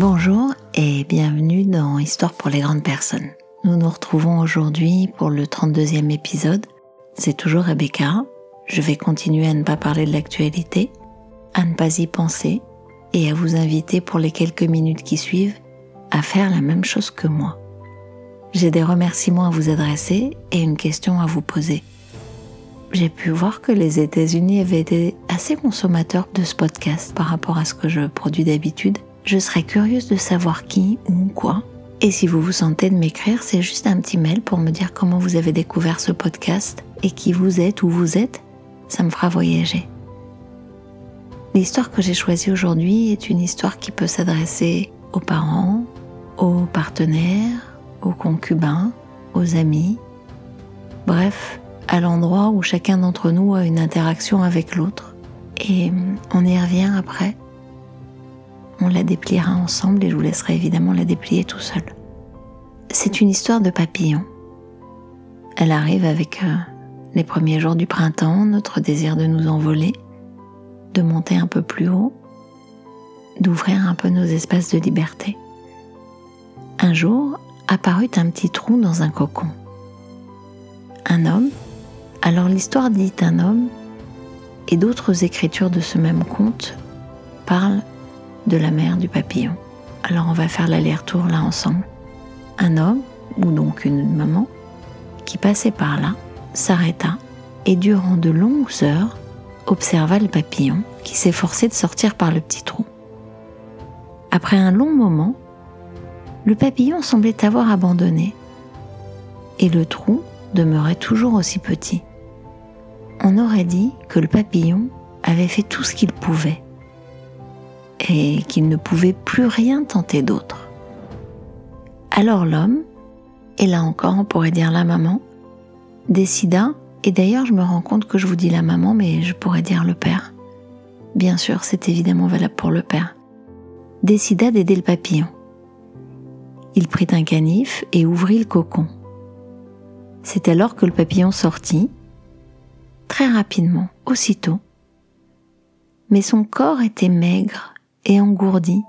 Bonjour et bienvenue dans Histoire pour les grandes personnes. Nous nous retrouvons aujourd'hui pour le 32e épisode. C'est toujours Rebecca. Je vais continuer à ne pas parler de l'actualité, à ne pas y penser et à vous inviter pour les quelques minutes qui suivent à faire la même chose que moi. J'ai des remerciements à vous adresser et une question à vous poser. J'ai pu voir que les États-Unis avaient été assez consommateurs de ce podcast par rapport à ce que je produis d'habitude. Je serais curieuse de savoir qui ou quoi. Et si vous vous sentez de m'écrire, c'est juste un petit mail pour me dire comment vous avez découvert ce podcast et qui vous êtes, où vous êtes. Ça me fera voyager. L'histoire que j'ai choisie aujourd'hui est une histoire qui peut s'adresser aux parents, aux partenaires, aux concubins, aux amis, bref, à l'endroit où chacun d'entre nous a une interaction avec l'autre. Et on y revient après. On la dépliera ensemble et je vous laisserai évidemment la déplier tout seul. C'est une histoire de papillon. Elle arrive avec euh, les premiers jours du printemps, notre désir de nous envoler, de monter un peu plus haut, d'ouvrir un peu nos espaces de liberté un jour apparut un petit trou dans un cocon. Un homme, alors l'histoire dit un homme, et d'autres écritures de ce même conte parlent de la mère du papillon. Alors on va faire l'aller-retour là ensemble. Un homme, ou donc une maman, qui passait par là, s'arrêta et durant de longues heures observa le papillon qui s'efforçait de sortir par le petit trou. Après un long moment, le papillon semblait avoir abandonné, et le trou demeurait toujours aussi petit. On aurait dit que le papillon avait fait tout ce qu'il pouvait, et qu'il ne pouvait plus rien tenter d'autre. Alors l'homme, et là encore on pourrait dire la maman, décida, et d'ailleurs je me rends compte que je vous dis la maman, mais je pourrais dire le père. Bien sûr, c'est évidemment valable pour le père. Décida d'aider le papillon. Il prit un canif et ouvrit le cocon. C'est alors que le papillon sortit, très rapidement, aussitôt. Mais son corps était maigre et engourdi.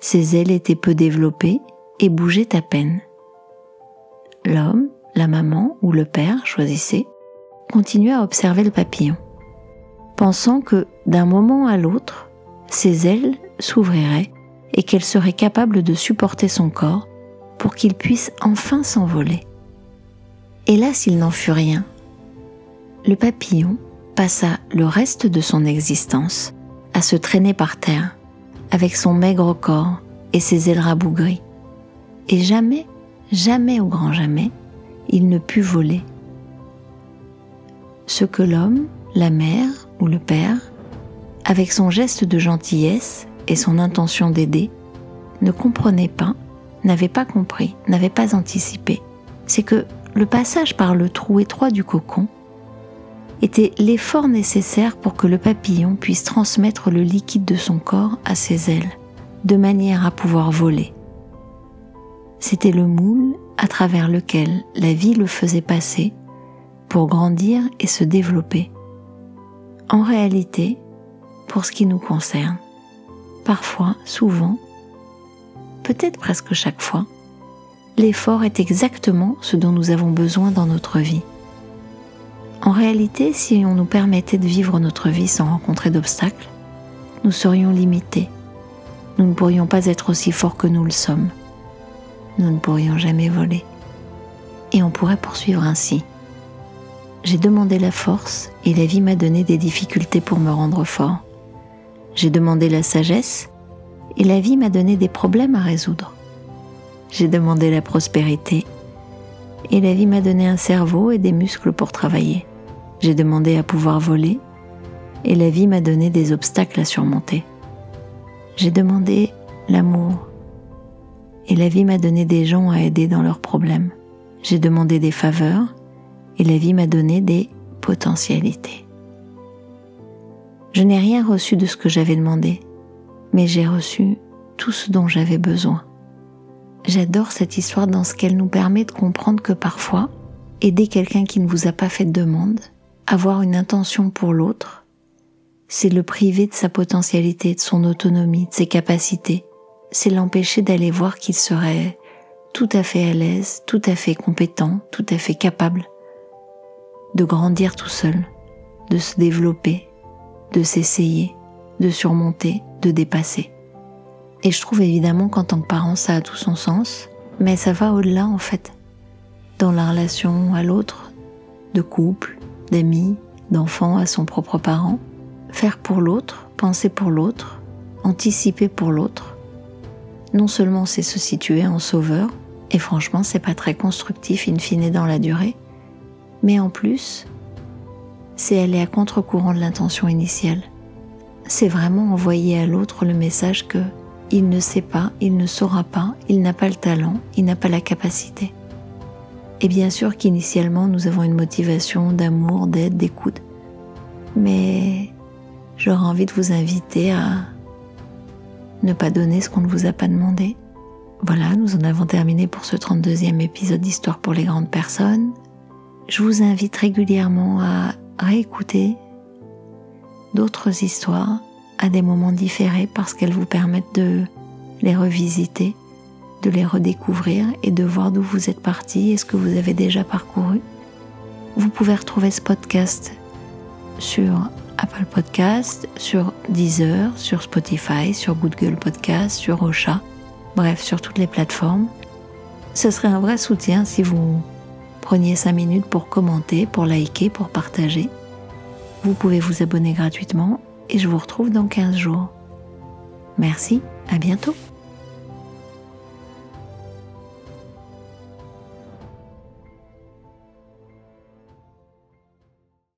Ses ailes étaient peu développées et bougeaient à peine. L'homme, la maman ou le père, choisissait, continua à observer le papillon, pensant que d'un moment à l'autre, ses ailes s'ouvriraient et qu'elle serait capable de supporter son corps pour qu'il puisse enfin s'envoler. Hélas, il n'en fut rien. Le papillon passa le reste de son existence à se traîner par terre avec son maigre corps et ses ailes rabougries. Et jamais, jamais au grand jamais, il ne put voler. Ce que l'homme, la mère ou le père, avec son geste de gentillesse, et son intention d'aider, ne comprenait pas, n'avait pas compris, n'avait pas anticipé. C'est que le passage par le trou étroit du cocon était l'effort nécessaire pour que le papillon puisse transmettre le liquide de son corps à ses ailes, de manière à pouvoir voler. C'était le moule à travers lequel la vie le faisait passer pour grandir et se développer. En réalité, pour ce qui nous concerne, parfois, souvent, peut-être presque chaque fois, l'effort est exactement ce dont nous avons besoin dans notre vie. En réalité, si on nous permettait de vivre notre vie sans rencontrer d'obstacles, nous serions limités. Nous ne pourrions pas être aussi forts que nous le sommes. Nous ne pourrions jamais voler. Et on pourrait poursuivre ainsi. J'ai demandé la force et la vie m'a donné des difficultés pour me rendre fort. J'ai demandé la sagesse et la vie m'a donné des problèmes à résoudre. J'ai demandé la prospérité et la vie m'a donné un cerveau et des muscles pour travailler. J'ai demandé à pouvoir voler et la vie m'a donné des obstacles à surmonter. J'ai demandé l'amour et la vie m'a donné des gens à aider dans leurs problèmes. J'ai demandé des faveurs et la vie m'a donné des potentialités. Je n'ai rien reçu de ce que j'avais demandé, mais j'ai reçu tout ce dont j'avais besoin. J'adore cette histoire dans ce qu'elle nous permet de comprendre que parfois, aider quelqu'un qui ne vous a pas fait de demande, avoir une intention pour l'autre, c'est le priver de sa potentialité, de son autonomie, de ses capacités, c'est l'empêcher d'aller voir qu'il serait tout à fait à l'aise, tout à fait compétent, tout à fait capable de grandir tout seul, de se développer, de s'essayer, de surmonter, de dépasser. Et je trouve évidemment qu'en tant que parent, ça a tout son sens, mais ça va au-delà en fait, dans la relation à l'autre, de couple, d'amis, d'enfant à son propre parent. Faire pour l'autre, penser pour l'autre, anticiper pour l'autre. Non seulement c'est se situer en sauveur, et franchement c'est pas très constructif in fine dans la durée, mais en plus, c'est aller à contre-courant de l'intention initiale. C'est vraiment envoyer à l'autre le message que il ne sait pas, il ne saura pas, il n'a pas le talent, il n'a pas la capacité. Et bien sûr qu'initialement nous avons une motivation d'amour, d'aide, d'écoute. Mais j'aurais envie de vous inviter à ne pas donner ce qu'on ne vous a pas demandé. Voilà, nous en avons terminé pour ce 32e épisode d'Histoire pour les grandes personnes. Je vous invite régulièrement à réécouter d'autres histoires à des moments différés parce qu'elles vous permettent de les revisiter, de les redécouvrir et de voir d'où vous êtes parti et ce que vous avez déjà parcouru. Vous pouvez retrouver ce podcast sur Apple Podcast, sur Deezer, sur Spotify, sur Google Podcast, sur Ocha, bref, sur toutes les plateformes. Ce serait un vrai soutien si vous preniez 5 minutes pour commenter, pour liker, pour partager. Vous pouvez vous abonner gratuitement et je vous retrouve dans 15 jours. Merci, à bientôt.